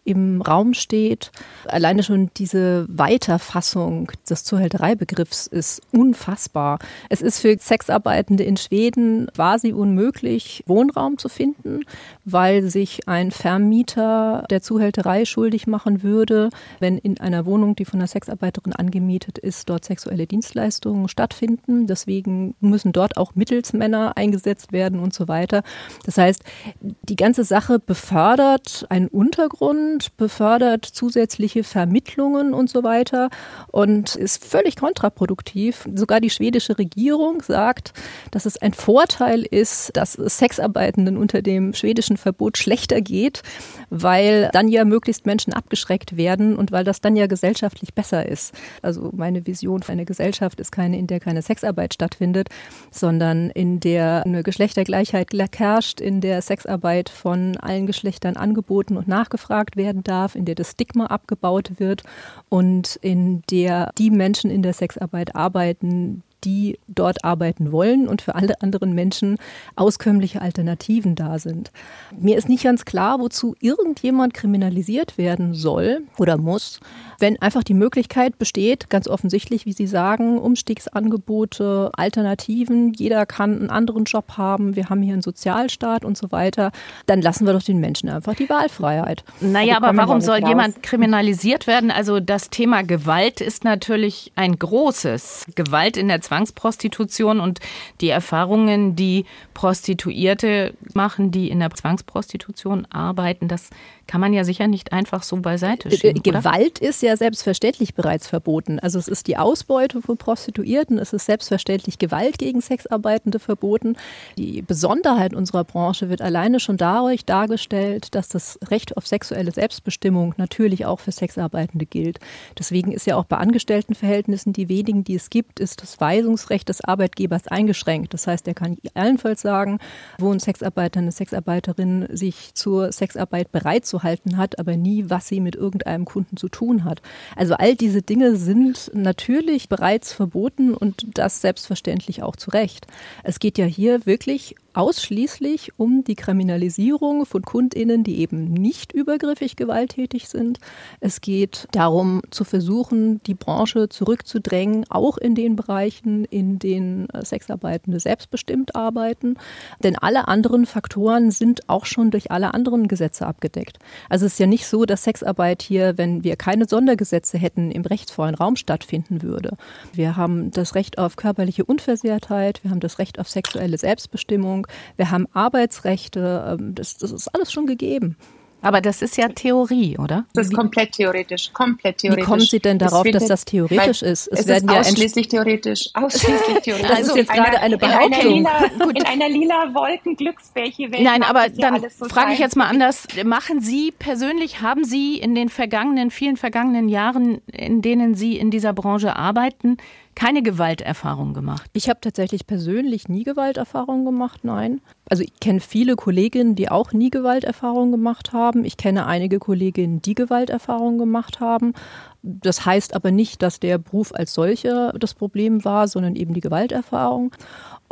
im Raum steht. Alleine schon diese Weiterfassung des Zuhältereibegriffs ist unfassbar. Es ist für Sexarbeitende in Schweden quasi unmöglich, Wohnraum zu finden, weil sich ein Vermieter der Zuhälterei schuldig machen würde, wenn in einer Wohnung, die von einer Sexarbeiterin angemietet ist, dort sexuelle Dienstleistungen stattfinden. Deswegen müssen dort auch Mittelsmänner eingesetzt werden und so weiter. Das heißt, die ganze Sache befördert einen Untergrund, Land befördert zusätzliche Vermittlungen und so weiter und ist völlig kontraproduktiv. Sogar die schwedische Regierung sagt, dass es ein Vorteil ist, dass Sexarbeitenden unter dem schwedischen Verbot schlechter geht, weil dann ja möglichst Menschen abgeschreckt werden und weil das dann ja gesellschaftlich besser ist. Also meine Vision für eine Gesellschaft ist keine, in der keine Sexarbeit stattfindet, sondern in der eine Geschlechtergleichheit herrscht, in der Sexarbeit von allen Geschlechtern angeboten und nachgefragt wird werden darf, in der das Stigma abgebaut wird und in der die Menschen in der Sexarbeit arbeiten, die dort arbeiten wollen und für alle anderen Menschen auskömmliche Alternativen da sind. Mir ist nicht ganz klar, wozu irgendjemand kriminalisiert werden soll oder muss, wenn einfach die Möglichkeit besteht, ganz offensichtlich, wie Sie sagen, Umstiegsangebote, Alternativen, jeder kann einen anderen Job haben, wir haben hier einen Sozialstaat und so weiter, dann lassen wir doch den Menschen einfach die Wahlfreiheit. Naja, aber warum soll raus. jemand kriminalisiert werden? Also das Thema Gewalt ist natürlich ein großes. Gewalt in der Zwangsprostitution und die Erfahrungen, die Prostituierte machen, die in der Zwangsprostitution arbeiten, das kann man ja sicher nicht einfach so beiseite schieben. Gewalt oder? ist ja selbstverständlich bereits verboten. Also es ist die Ausbeute von Prostituierten, es ist selbstverständlich Gewalt gegen Sexarbeitende verboten. Die Besonderheit unserer Branche wird alleine schon dadurch dargestellt, dass das Recht auf sexuelle Selbstbestimmung natürlich auch für Sexarbeitende gilt. Deswegen ist ja auch bei Angestelltenverhältnissen, die wenigen, die es gibt, ist das Weisungsrecht des Arbeitgebers eingeschränkt. Das heißt, er kann allenfalls sagen, wo ein Sexarbeiter, eine Sexarbeiterin sich zur Sexarbeit bereit zu halten hat, aber nie, was sie mit irgendeinem Kunden zu tun hat. Also all diese Dinge sind natürlich bereits verboten und das selbstverständlich auch zu Recht. Es geht ja hier wirklich ausschließlich um die Kriminalisierung von Kundinnen, die eben nicht übergriffig gewalttätig sind. Es geht darum, zu versuchen, die Branche zurückzudrängen, auch in den Bereichen, in denen äh, Sexarbeitende selbstbestimmt arbeiten. Denn alle anderen Faktoren sind auch schon durch alle anderen Gesetze abgedeckt. Also es ist ja nicht so, dass Sexarbeit hier, wenn wir keine Sondergesetze hätten, im rechtsvollen Raum stattfinden würde. Wir haben das Recht auf körperliche Unversehrtheit, wir haben das Recht auf sexuelle Selbstbestimmung, wir haben Arbeitsrechte, ähm, das, das ist alles schon gegeben. Aber das ist ja Theorie, oder? Das ist komplett theoretisch, komplett theoretisch. Wie kommen Sie denn darauf, das dass das theoretisch ist? Es, es werden ist ja ausschließlich theoretisch, ausschließlich theoretisch. Das ist jetzt einer, gerade eine Behauptung. In einer lila, in einer lila Wolken Glücksbärchen. Nein, aber dann so frage ich jetzt mal anders. Machen Sie persönlich, haben Sie in den vergangenen, vielen vergangenen Jahren, in denen Sie in dieser Branche arbeiten, keine Gewalterfahrung gemacht? Ich habe tatsächlich persönlich nie Gewalterfahrung gemacht, nein. Also ich kenne viele Kolleginnen, die auch nie Gewalterfahrung gemacht haben. Ich kenne einige Kolleginnen, die Gewalterfahrung gemacht haben. Das heißt aber nicht, dass der Beruf als solcher das Problem war, sondern eben die Gewalterfahrung.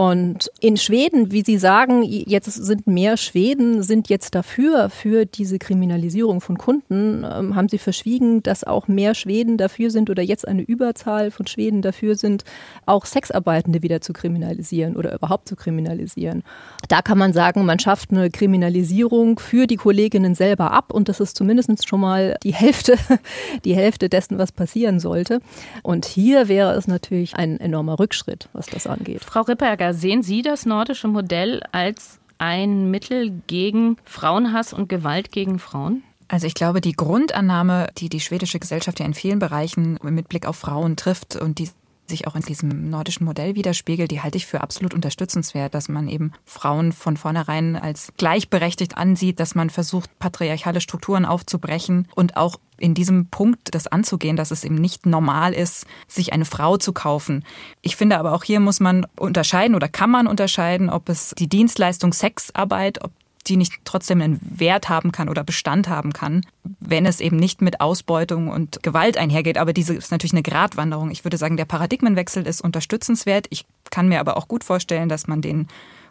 Und in Schweden, wie Sie sagen, jetzt sind mehr Schweden, sind jetzt dafür, für diese Kriminalisierung von Kunden, ähm, haben Sie verschwiegen, dass auch mehr Schweden dafür sind oder jetzt eine Überzahl von Schweden dafür sind, auch Sexarbeitende wieder zu kriminalisieren oder überhaupt zu kriminalisieren. Da kann man sagen, man schafft eine Kriminalisierung für die Kolleginnen selber ab und das ist zumindest schon mal die Hälfte, die Hälfte dessen, was passieren sollte. Und hier wäre es natürlich ein enormer Rückschritt, was das angeht. Frau Ripperger, sehen Sie das nordische Modell als ein Mittel gegen Frauenhass und Gewalt gegen Frauen? Also ich glaube, die Grundannahme, die die schwedische Gesellschaft ja in vielen Bereichen mit Blick auf Frauen trifft und die sich auch in diesem nordischen Modell widerspiegelt, die halte ich für absolut unterstützenswert, dass man eben Frauen von vornherein als gleichberechtigt ansieht, dass man versucht, patriarchale Strukturen aufzubrechen und auch in diesem Punkt das anzugehen, dass es eben nicht normal ist, sich eine Frau zu kaufen. Ich finde aber auch hier muss man unterscheiden oder kann man unterscheiden, ob es die Dienstleistung Sexarbeit, ob die nicht trotzdem einen Wert haben kann oder Bestand haben kann, wenn es eben nicht mit Ausbeutung und Gewalt einhergeht. Aber diese ist natürlich eine Gratwanderung. Ich würde sagen, der Paradigmenwechsel ist unterstützenswert. Ich kann mir aber auch gut vorstellen, dass man den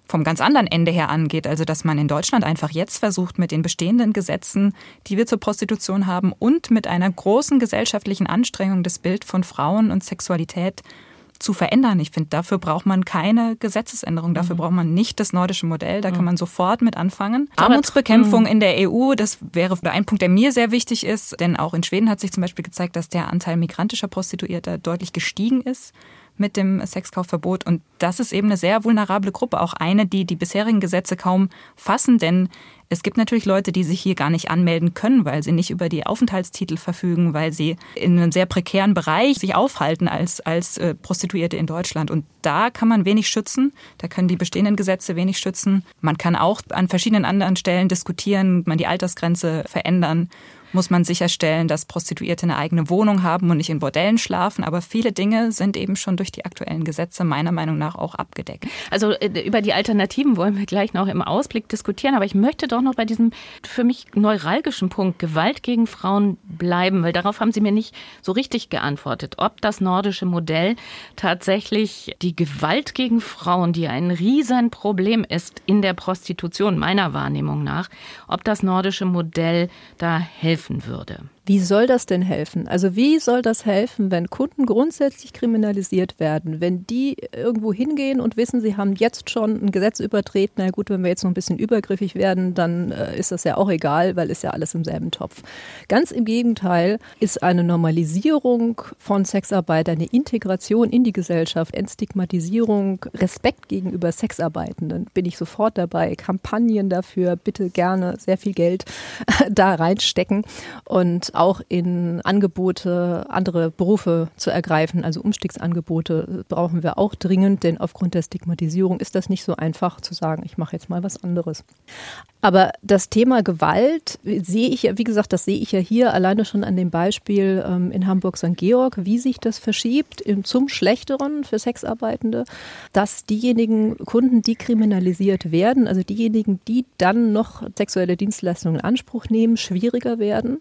vom ganz anderen Ende her angeht. Also dass man in Deutschland einfach jetzt versucht, mit den bestehenden Gesetzen, die wir zur Prostitution haben und mit einer großen gesellschaftlichen Anstrengung das Bild von Frauen und Sexualität zu verändern. Ich finde, dafür braucht man keine Gesetzesänderung, dafür mhm. braucht man nicht das nordische Modell, da mhm. kann man sofort mit anfangen. Armutsbekämpfung in der EU, das wäre ein Punkt, der mir sehr wichtig ist, denn auch in Schweden hat sich zum Beispiel gezeigt, dass der Anteil migrantischer Prostituierter deutlich gestiegen ist mit dem Sexkaufverbot. Und das ist eben eine sehr vulnerable Gruppe, auch eine, die die bisherigen Gesetze kaum fassen, denn es gibt natürlich Leute, die sich hier gar nicht anmelden können, weil sie nicht über die Aufenthaltstitel verfügen, weil sie in einem sehr prekären Bereich sich aufhalten als, als äh, Prostituierte in Deutschland. Und da kann man wenig schützen. Da können die bestehenden Gesetze wenig schützen. Man kann auch an verschiedenen anderen Stellen diskutieren, man die Altersgrenze verändern muss man sicherstellen, dass Prostituierte eine eigene Wohnung haben und nicht in Bordellen schlafen. Aber viele Dinge sind eben schon durch die aktuellen Gesetze meiner Meinung nach auch abgedeckt. Also äh, über die Alternativen wollen wir gleich noch im Ausblick diskutieren. Aber ich möchte doch noch bei diesem für mich neuralgischen Punkt Gewalt gegen Frauen bleiben, weil darauf haben Sie mir nicht so richtig geantwortet. Ob das nordische Modell tatsächlich die Gewalt gegen Frauen, die ein Riesenproblem ist in der Prostitution, meiner Wahrnehmung nach, ob das nordische Modell da helfen helfen würde. Wie soll das denn helfen? Also wie soll das helfen, wenn Kunden grundsätzlich kriminalisiert werden, wenn die irgendwo hingehen und wissen, sie haben jetzt schon ein Gesetz übertreten, na gut, wenn wir jetzt noch ein bisschen übergriffig werden, dann äh, ist das ja auch egal, weil ist ja alles im selben Topf. Ganz im Gegenteil ist eine Normalisierung von Sexarbeit, eine Integration in die Gesellschaft, Entstigmatisierung, Respekt gegenüber Sexarbeitenden, bin ich sofort dabei. Kampagnen dafür, bitte gerne sehr viel Geld da reinstecken und auch in Angebote, andere Berufe zu ergreifen, also Umstiegsangebote brauchen wir auch dringend, denn aufgrund der Stigmatisierung ist das nicht so einfach zu sagen, ich mache jetzt mal was anderes. Aber das Thema Gewalt sehe ich ja, wie gesagt, das sehe ich ja hier alleine schon an dem Beispiel ähm, in Hamburg-St. Georg, wie sich das verschiebt zum Schlechteren für Sexarbeitende, dass diejenigen Kunden, die kriminalisiert werden, also diejenigen, die dann noch sexuelle Dienstleistungen in Anspruch nehmen, schwieriger werden.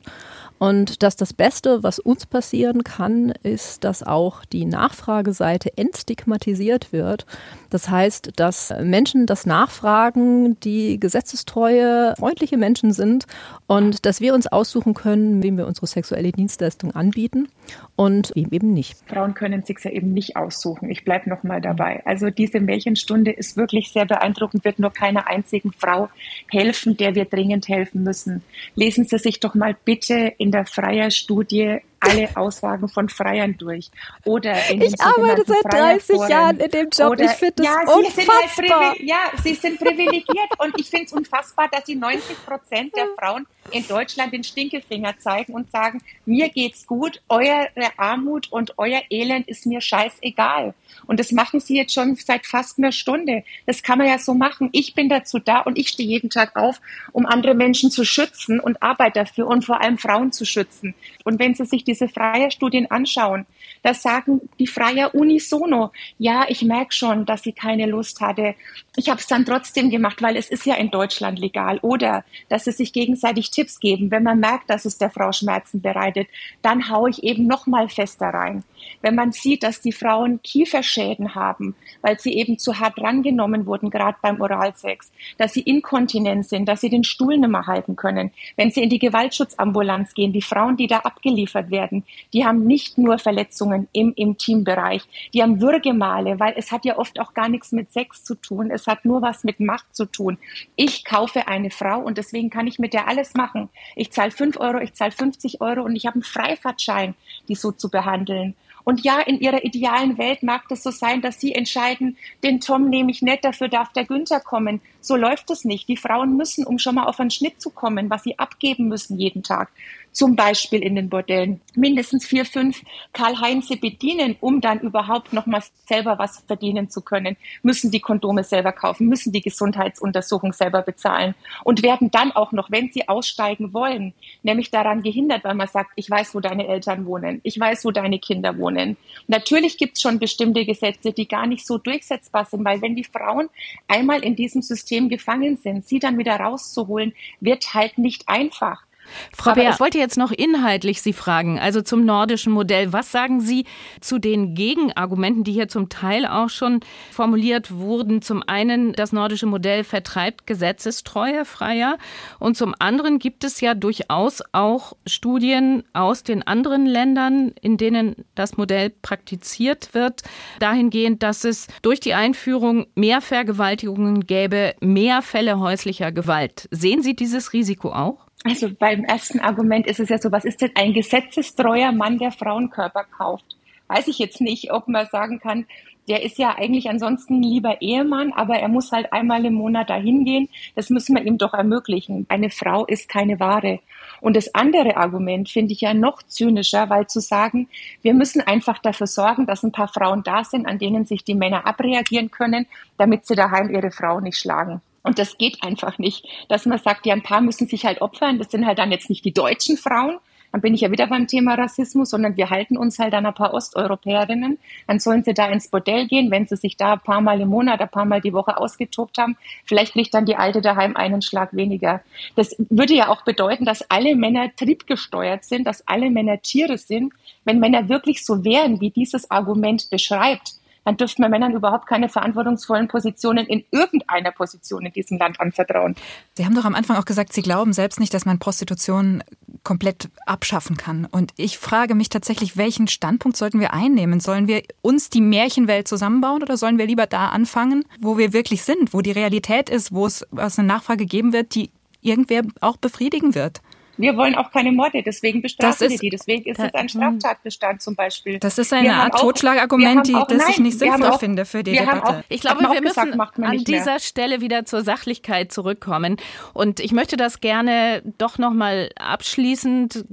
Und dass das Beste, was uns passieren kann, ist, dass auch die Nachfrageseite entstigmatisiert wird. Das heißt, dass Menschen das nachfragen, die gesetzestreue, freundliche Menschen sind und dass wir uns aussuchen können, wem wir unsere sexuelle Dienstleistung anbieten und wem eben nicht. Frauen können sich ja eben nicht aussuchen. Ich bleibe nochmal dabei. Also diese Märchenstunde ist wirklich sehr beeindruckend, wird nur keiner einzigen Frau helfen, der wir dringend helfen müssen. Lesen Sie sich doch mal bitte in der Freier-Studie alle Aussagen von Freiern durch. Oder ich arbeite seit 30 Jahren in dem Job. Oder, ich finde das ja, unfassbar. Sie halt ja, Sie sind privilegiert und ich finde es unfassbar, dass Sie 90 Prozent der Frauen in Deutschland den Stinkefinger zeigen und sagen, mir geht's gut, eure Armut und euer Elend ist mir scheißegal. Und das machen sie jetzt schon seit fast einer Stunde. Das kann man ja so machen. Ich bin dazu da und ich stehe jeden Tag auf, um andere Menschen zu schützen und arbeite dafür und vor allem Frauen zu schützen. Und wenn sie sich diese Freierstudien anschauen, da sagen die Freier unisono, ja, ich merke schon, dass sie keine Lust hatte. Ich habe es dann trotzdem gemacht, weil es ist ja in Deutschland legal. Oder dass sie sich gegenseitig Tipps geben. Wenn man merkt, dass es der Frau Schmerzen bereitet, dann haue ich eben noch mal fester rein. Wenn man sieht, dass die Frauen Kieferschäden haben, weil sie eben zu hart rangenommen wurden, gerade beim Oralsex, dass sie inkontinent sind, dass sie den Stuhl nicht mehr halten können. Wenn sie in die Gewaltschutzambulanz gehen, die Frauen, die da abgeliefert werden, die haben nicht nur Verletzungen im Intimbereich, die haben Würgemale, weil es hat ja oft auch gar nichts mit Sex zu tun, es hat nur was mit Macht zu tun. Ich kaufe eine Frau und deswegen kann ich mit der alles machen. Ich zahle 5 Euro, ich zahle 50 Euro und ich habe einen Freifahrtschein, die so zu behandeln. Und ja, in ihrer idealen Welt mag das so sein, dass sie entscheiden, den Tom nehme ich nicht, dafür darf der Günther kommen. So läuft es nicht. Die Frauen müssen, um schon mal auf einen Schnitt zu kommen, was sie abgeben müssen jeden Tag, zum Beispiel in den Bordellen, mindestens vier, fünf Karl-Heinze bedienen, um dann überhaupt noch mal selber was verdienen zu können, müssen die Kondome selber kaufen, müssen die Gesundheitsuntersuchung selber bezahlen und werden dann auch noch, wenn sie aussteigen wollen, nämlich daran gehindert, weil man sagt, ich weiß, wo deine Eltern wohnen, ich weiß, wo deine Kinder wohnen. Natürlich gibt es schon bestimmte Gesetze, die gar nicht so durchsetzbar sind, weil wenn die Frauen einmal in diesem System gefangen sind, sie dann wieder rauszuholen, wird halt nicht einfach. Frau Bär, ich wollte jetzt noch inhaltlich Sie fragen, also zum nordischen Modell. Was sagen Sie zu den Gegenargumenten, die hier zum Teil auch schon formuliert wurden? Zum einen, das nordische Modell vertreibt Gesetzestreue freier und zum anderen gibt es ja durchaus auch Studien aus den anderen Ländern, in denen das Modell praktiziert wird, dahingehend, dass es durch die Einführung mehr Vergewaltigungen gäbe, mehr Fälle häuslicher Gewalt. Sehen Sie dieses Risiko auch? Also beim ersten Argument ist es ja so, was ist denn ein gesetzestreuer Mann, der Frauenkörper kauft? Weiß ich jetzt nicht, ob man sagen kann, der ist ja eigentlich ansonsten lieber Ehemann, aber er muss halt einmal im Monat dahin gehen. Das müssen wir ihm doch ermöglichen. Eine Frau ist keine Ware. Und das andere Argument finde ich ja noch zynischer, weil zu sagen, wir müssen einfach dafür sorgen, dass ein paar Frauen da sind, an denen sich die Männer abreagieren können, damit sie daheim ihre Frau nicht schlagen. Und das geht einfach nicht, dass man sagt, ja, ein paar müssen sich halt opfern. Das sind halt dann jetzt nicht die deutschen Frauen. Dann bin ich ja wieder beim Thema Rassismus, sondern wir halten uns halt an ein paar Osteuropäerinnen. Dann sollen sie da ins Bordell gehen, wenn sie sich da ein paar Mal im Monat, ein paar Mal die Woche ausgetobt haben. Vielleicht kriegt dann die Alte daheim einen Schlag weniger. Das würde ja auch bedeuten, dass alle Männer triebgesteuert sind, dass alle Männer Tiere sind. Wenn Männer wirklich so wären, wie dieses Argument beschreibt, dann dürften wir Männern überhaupt keine verantwortungsvollen Positionen in irgendeiner Position in diesem Land anvertrauen. Sie haben doch am Anfang auch gesagt, Sie glauben selbst nicht, dass man Prostitution komplett abschaffen kann. Und ich frage mich tatsächlich, welchen Standpunkt sollten wir einnehmen? Sollen wir uns die Märchenwelt zusammenbauen oder sollen wir lieber da anfangen, wo wir wirklich sind, wo die Realität ist, wo es eine Nachfrage geben wird, die irgendwer auch befriedigen wird? Wir wollen auch keine Morde, deswegen bestrafen wir die. Deswegen ist es ein Straftatbestand zum Beispiel. Das ist eine Art Totschlagargument, das nein, ich nicht sinnvoll auch, finde für die Debatte. Auch, ich glaube, wir müssen gesagt, an dieser mehr. Stelle wieder zur Sachlichkeit zurückkommen. Und ich möchte das gerne doch nochmal abschließend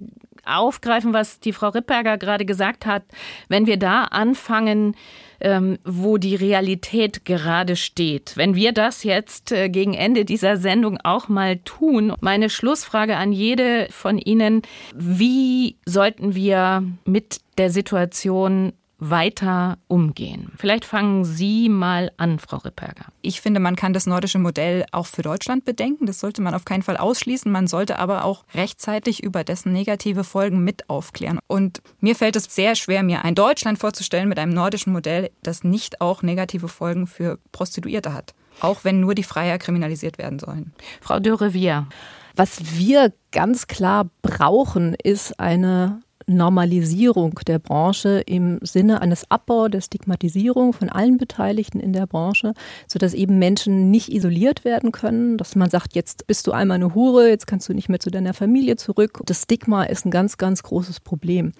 aufgreifen, was die Frau Rippberger gerade gesagt hat. Wenn wir da anfangen, ähm, wo die Realität gerade steht. Wenn wir das jetzt äh, gegen Ende dieser Sendung auch mal tun, meine Schlussfrage an jede von Ihnen, wie sollten wir mit der Situation weiter umgehen? Vielleicht fangen Sie mal an, Frau Ripperger. Ich finde, man kann das nordische Modell auch für Deutschland bedenken. Das sollte man auf keinen Fall ausschließen. Man sollte aber auch rechtzeitig über dessen negative Folgen mit aufklären. Und mir fällt es sehr schwer, mir ein Deutschland vorzustellen mit einem nordischen Modell, das nicht auch negative Folgen für Prostituierte hat. Auch wenn nur die Freier kriminalisiert werden sollen. Frau Dürrevier. Was wir ganz klar brauchen, ist eine Normalisierung der Branche im Sinne eines Abbaus der Stigmatisierung von allen Beteiligten in der Branche, sodass eben Menschen nicht isoliert werden können, dass man sagt, jetzt bist du einmal eine Hure, jetzt kannst du nicht mehr zu deiner Familie zurück. Das Stigma ist ein ganz, ganz großes Problem.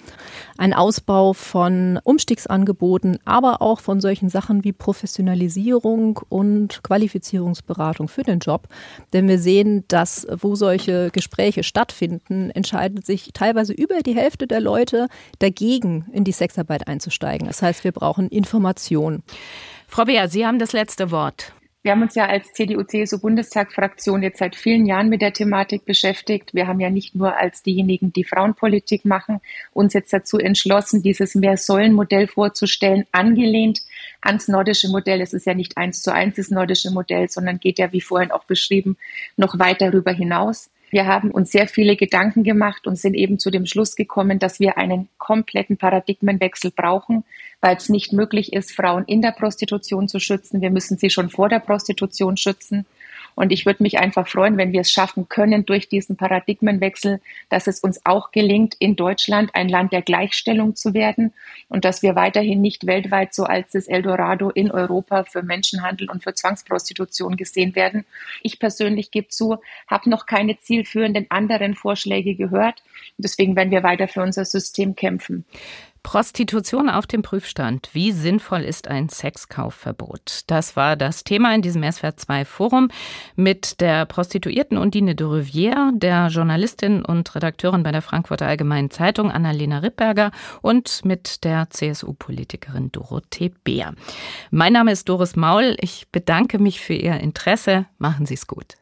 Ein Ausbau von Umstiegsangeboten, aber auch von solchen Sachen wie Professionalisierung und Qualifizierungsberatung für den Job. Denn wir sehen, dass wo solche Gespräche stattfinden, entscheidet sich teilweise über die Hälfte der der Leute dagegen, in die Sexarbeit einzusteigen. Das heißt, wir brauchen Information. Frau Beer, Sie haben das letzte Wort. Wir haben uns ja als CDU-CSU-Bundestagsfraktion jetzt seit vielen Jahren mit der Thematik beschäftigt. Wir haben ja nicht nur als diejenigen, die Frauenpolitik machen, uns jetzt dazu entschlossen, dieses Mehr-Säulen-Modell vorzustellen, angelehnt ans nordische Modell. Es ist ja nicht eins zu eins das nordische Modell, sondern geht ja, wie vorhin auch beschrieben, noch weiter darüber hinaus. Wir haben uns sehr viele Gedanken gemacht und sind eben zu dem Schluss gekommen, dass wir einen kompletten Paradigmenwechsel brauchen, weil es nicht möglich ist, Frauen in der Prostitution zu schützen. Wir müssen sie schon vor der Prostitution schützen. Und ich würde mich einfach freuen, wenn wir es schaffen können durch diesen Paradigmenwechsel, dass es uns auch gelingt, in Deutschland ein Land der Gleichstellung zu werden und dass wir weiterhin nicht weltweit so als das Eldorado in Europa für Menschenhandel und für Zwangsprostitution gesehen werden. Ich persönlich gebe zu, habe noch keine zielführenden anderen Vorschläge gehört. Deswegen werden wir weiter für unser System kämpfen. Prostitution auf dem Prüfstand. Wie sinnvoll ist ein Sexkaufverbot? Das war das Thema in diesem SWR 2 Forum mit der Prostituierten Undine de Rivière, der Journalistin und Redakteurin bei der Frankfurter Allgemeinen Zeitung Annalena Rippberger und mit der CSU-Politikerin Dorothee Beer. Mein Name ist Doris Maul. Ich bedanke mich für Ihr Interesse. Machen Sie es gut.